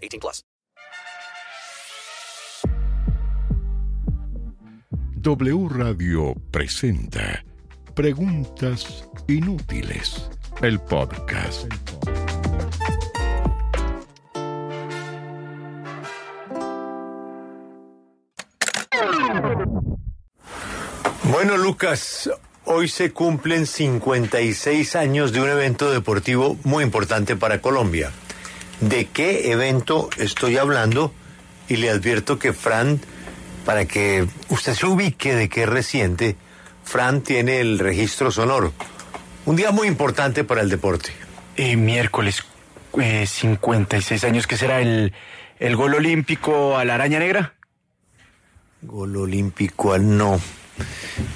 18 plus. W Radio presenta Preguntas Inútiles, el podcast. Bueno, Lucas, hoy se cumplen 56 años de un evento deportivo muy importante para Colombia. ¿De qué evento estoy hablando? Y le advierto que Fran, para que usted se ubique de qué es reciente, Fran tiene el registro sonoro. Un día muy importante para el deporte. Eh, miércoles, eh, 56 años, ¿qué será? ¿El, ¿El gol olímpico a la araña negra? Gol olímpico al no.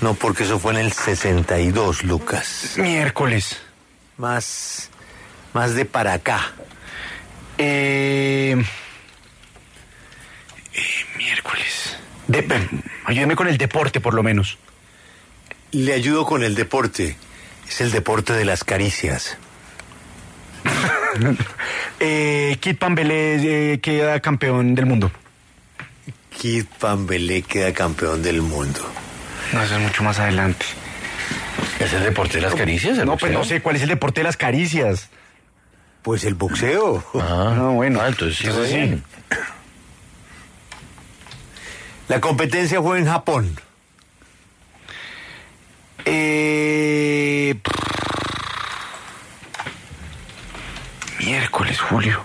No, porque eso fue en el 62, Lucas. Miércoles. Más, más de para acá. Eh, eh, miércoles. De- eh, ayúdeme con el deporte, por lo menos. Le ayudo con el deporte. Es el deporte de las caricias. Eh, Kit Pambelé eh, queda campeón del mundo. Kid Pambelé queda campeón del mundo. No, eso es mucho más adelante. ¿Es el deporte de las caricias? No, pues boxeo? no sé cuál es el deporte de las caricias. Pues el boxeo. Ah, No, bueno. Ah, entonces sí, Entonces. La competencia fue en Japón. Eh, miércoles, Julio.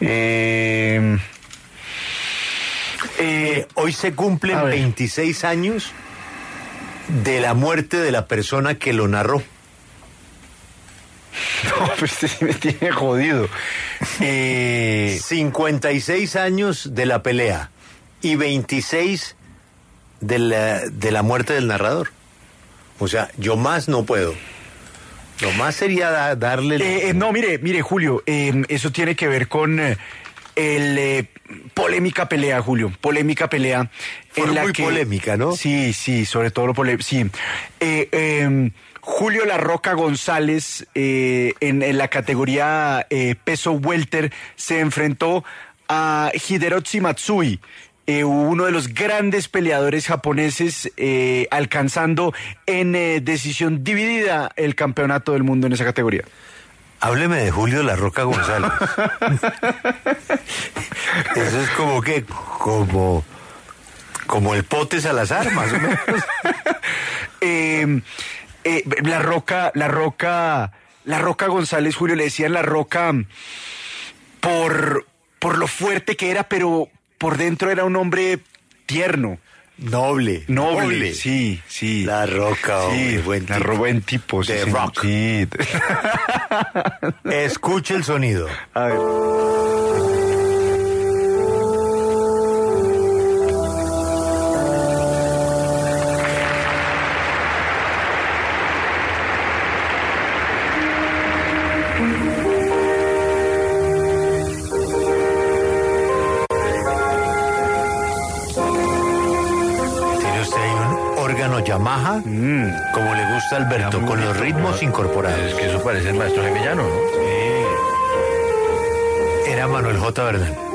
Eh, Eh, hoy se cumplen ver. 26 años de la muerte de la persona que lo narró. no, pues sí me tiene jodido. Eh, 56 años de la pelea y 26 de la, de la muerte del narrador. O sea, yo más no puedo. Lo más sería da- darle... eh, eh, no, mire, mire, Julio, eh, eso tiene que ver con eh, el eh, polémica pelea, Julio, polémica pelea. Fue muy polémica, ¿no? Sí, sí, sobre todo lo polémico, sí. Eh, Julio La Roca González, eh, en, en la categoría eh, peso welter, se enfrentó a Hideroshi Matsui, eh, uno de los grandes peleadores japoneses, alcanzando en decisión dividida el campeonato del mundo en esa categoría. Hábleme de Julio La Roca González. Eso es como que, como, como el pote Salazar, más o menos. Eh, eh, la Roca, la Roca, la Roca González, Julio, le decían la Roca por, por lo fuerte que era, pero por dentro era un hombre tierno. Noble. Noble, sí, sí. La Roca, hombre, sí, buen la tipo. Buen tipo. sí, The señor, Rock. sí. Escuche el sonido. A ver. Yamaha, como le gusta a Alberto, con los ritmos incorporados. Es que eso parece el maestro Gemellano, ¿no? Era Manuel J. Bernal.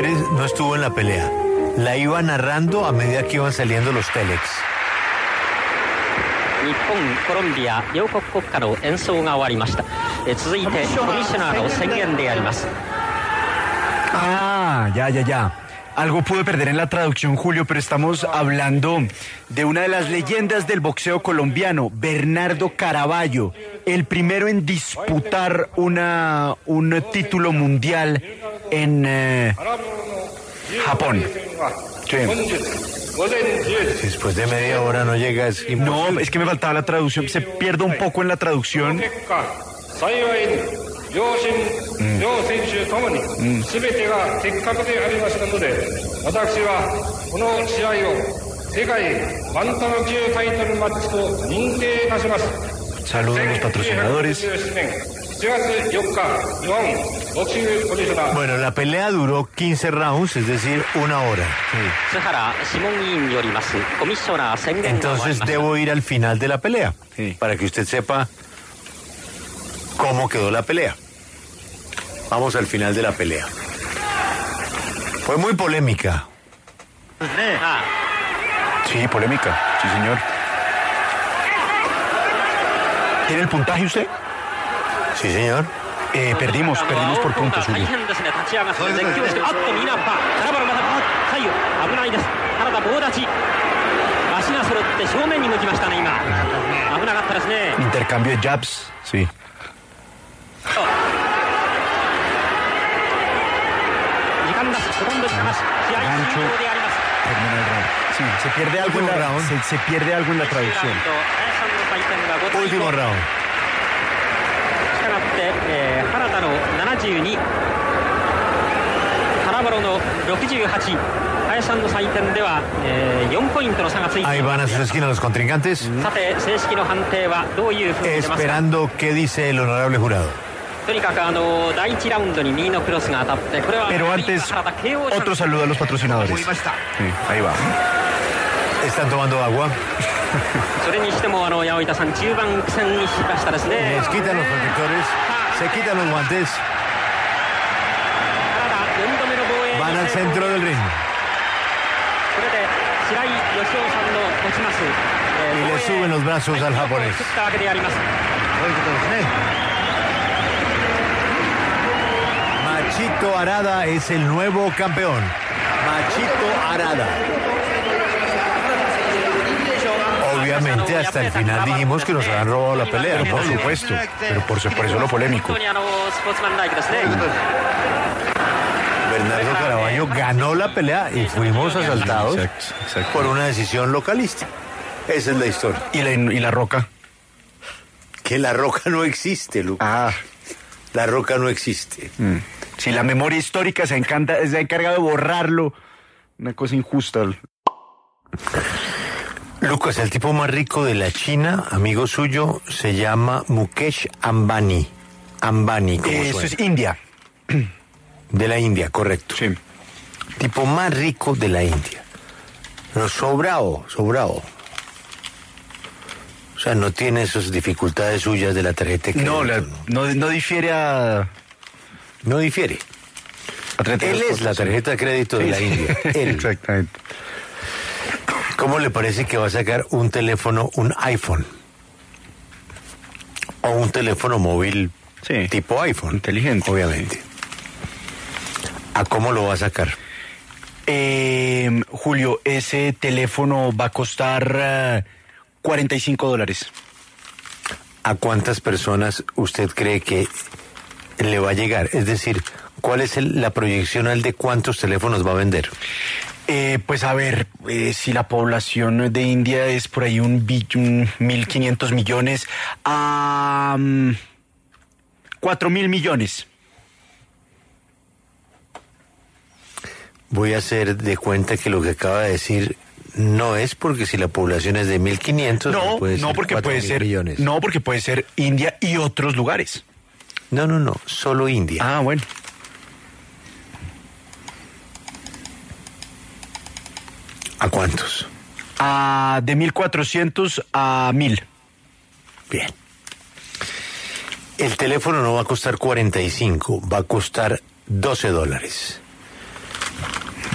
Pérez no estuvo en la pelea. La iba narrando a medida que iban saliendo los telex. Nippon, Colombia, Ah, ya, ya, ya. Algo pude perder en la traducción, Julio, pero estamos hablando de una de las leyendas del boxeo colombiano, Bernardo Caraballo, el primero en disputar una, un título mundial en eh, Japón. Después de media hora no llega, es No, es que me faltaba la traducción, se pierde un poco en la traducción. 両親、両選手ともに、すべてが的確でありましたので、私はこの試合を世界バンタム級タイトルマッチと認定いたします。Saludos a los patrocinadores. Bueno, la pelea duró 15 rounds, es decir, una hora. Sí. Entonces debo ir al final de la pelea, sí. para que usted sepa cómo quedó la pelea. Vamos al final de la pelea. Fue muy polémica. Sí, polémica. Sí, señor. ¿Tiene el puntaje usted? Sí, señor. Eh, perdimos, perdimos por puntos, Intercambio de jabs, sí. gancho, sí, se pierde algo en la round. Se, pierde algo en la traducción. Último round. Ahí van a sus esquinas los contrincantes. Esperando qué dice el honorable jurado. Pero antes, otro saludo a los patrocinadores. Sí, ahí va. Están tomando agua. Nos quitan los protectores, se quitan los guantes. Van al centro del ring. Y le suben los brazos al japonés. Machito Arada es el nuevo campeón. Machito Arada. Obviamente hasta el final dijimos que nos habían robado la pelea. Por supuesto, pero por, por eso lo polémico. Bernardo Caraballo ganó la pelea y fuimos asaltados por una decisión localista. Esa es la historia. ¿Y la, roca? Que la roca no existe, Lucas. Ah. La roca no existe. si la memoria histórica se, encanta, se ha encargado de borrarlo. Una cosa injusta. Lucas, el tipo más rico de la China, amigo suyo, se llama Mukesh Ambani. Ambani, como Eso suena. es India. De la India, correcto. Sí. Tipo más rico de la India. Pero sobrado, sobrado. O sea, no tiene esas dificultades suyas de la tarjeta de crédito. No, la- no, no difiere a... No difiere. a 32 Él es la tarjeta de crédito de la. India. Él. Exactamente. ¿Cómo le parece que va a sacar un teléfono, un iPhone? O un teléfono móvil Sí. tipo iPhone. Inteligente. Obviamente. ¿A cómo lo va a sacar? Eh, Julio, ese teléfono va a costar eh, 45 dólares. ¿A cuántas personas usted cree que le va a llegar? Es decir, ¿cuál es el- la proyección al de cuántos teléfonos va a vender? Eh, pues a ver, eh, si la población de India es por ahí un, un 1.500 millones a... mm, 4 mil millones. Voy a hacer de cuenta que lo que acaba de decir no es porque si la población es de 1.500, No, puede no ser porque 4.000 puede ser... millones. No, porque puede ser India y otros lugares. no, no, no, solo India. Ah, bueno. ¿A cuántos? Ah, de 1.400 a 1.000. Bien. El teléfono no va a costar 45, va a costar 12 dólares.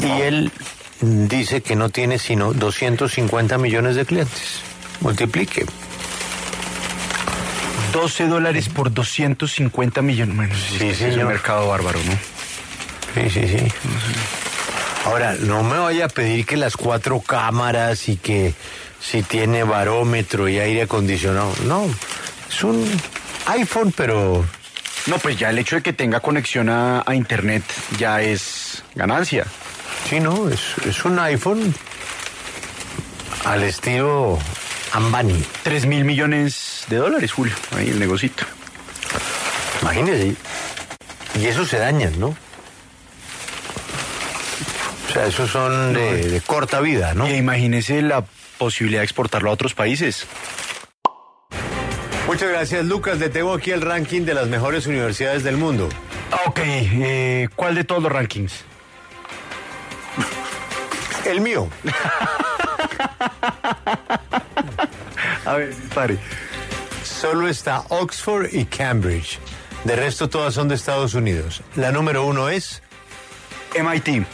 Y él dice que no tiene sino 250 millones de clientes. Multiplique. 12 dólares por 250 millones. Bueno, sí, Sí, es un mercado bárbaro, ¿no? Sí, sí, sí. Ahora, no me vaya a pedir que las cuatro cámaras y que si tiene barómetro y aire acondicionado. No, es un iPhone, pero No, pues ya el hecho de que tenga conexión a, a internet ya es ganancia. Sí, no, es, es un iPhone al estilo Ambani. 3 mil millones de dólares, Julio. Ahí el negocito. Imagínese. Y esos se dañan, ¿no? O sea, esos son de, de corta vida, ¿no? Y imagínese la posibilidad de exportarlo a otros países. Muchas gracias, Lucas. Le tengo aquí el ranking de las mejores universidades del mundo. Ok, eh, ¿cuál de todos los rankings? El mío. A ver, pare. Solo está Oxford y Cambridge. De resto, todas son de Estados Unidos. La número uno es, MIT.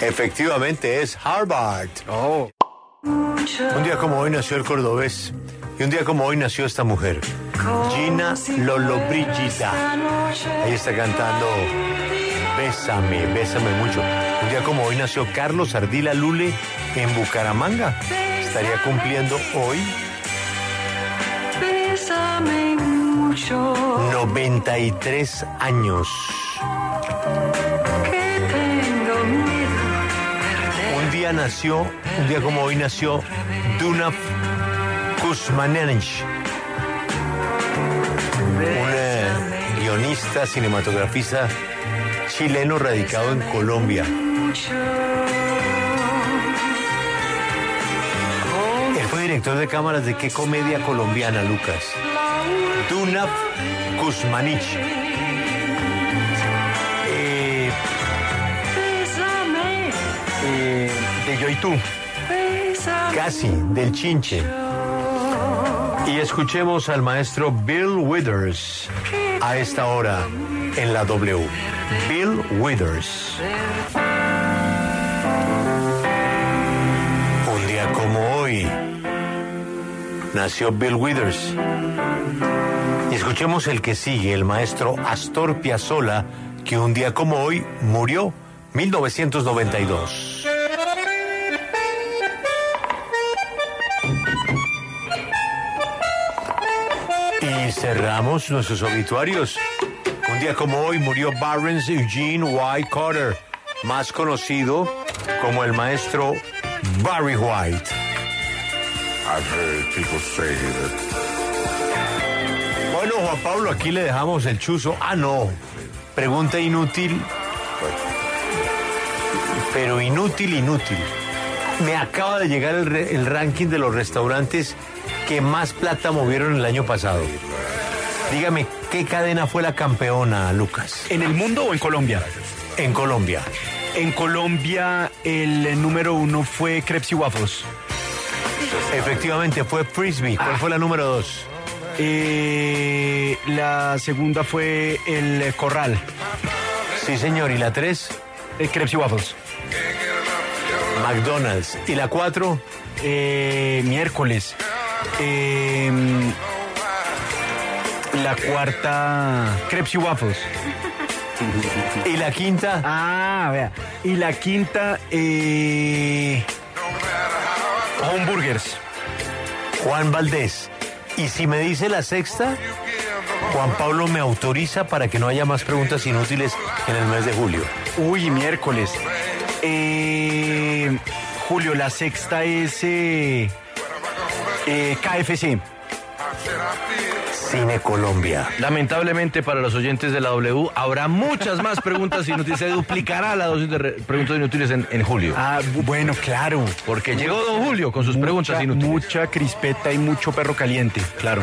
efectivamente, es Harvard. Oh. Un día como hoy nació el cordobés. Y un día como hoy nació esta mujer, Gina Lollobrigida. Ahí está cantando Bésame, bésame mucho. Un día como hoy nació Carlos Ardila Lule en Bucaramanga. Estaría cumpliendo hoy 93 años. Un día nació, un día como hoy nació Dunaf Kuzmanenich, un eh, guionista, cinematografista chileno radicado en Colombia. Él fue director de cámaras de qué comedia colombiana, Lucas. Dunaf Kuzmanich. Eh, eh, de Yo y tú. Casi, del chinche. Y escuchemos al maestro Bill Withers a esta hora en la W. Bill Withers. Un día como hoy nació Bill Withers. Y escuchemos el que sigue, el maestro Astor Piazzolla, que un día como hoy murió, 1992. Y cerramos nuestros obituarios. Un día como hoy murió Barnes Eugene White Carter, más conocido como el maestro Barry White. I've heard people say that Bueno, Juan Pablo, aquí le dejamos el chuzo. Ah, no. Pregunta inútil. Pero inútil, inútil. Me acaba de llegar el, re- el ranking de los restaurantes que más plata movieron el año pasado. Dígame, ¿qué cadena fue la campeona, Lucas? ¿En el mundo o en Colombia? En Colombia. En Colombia el número uno fue Crepes y Waffles. Efectivamente, fue Frisbee. ¿Cuál fue la número dos? Eh, la segunda fue el eh, Corral. Sí, señor. ¿Y la tres? Eh, Crepes y Waffles. McDonald's. ¿Y la cuatro? Eh, miércoles. La cuarta, Crepes y Waffles. ¿Y la quinta? Ah, vea. Y la quinta, eh. Juan Valdés. Y si me dice la sexta, Juan Pablo me autoriza para que no haya más preguntas inútiles en el mes de julio. Uy, miércoles. Eh, Julio, la sexta es eh, eh, KFC. Cine Colombia. Lamentablemente para los oyentes de la W habrá muchas más preguntas inútiles. Se duplicará la dosis de re- preguntas inútiles en, en julio. Ah, bu- bueno, claro. Porque llegó don Julio con sus preguntas inútiles. mucha crispeta y mucho perro caliente, claro.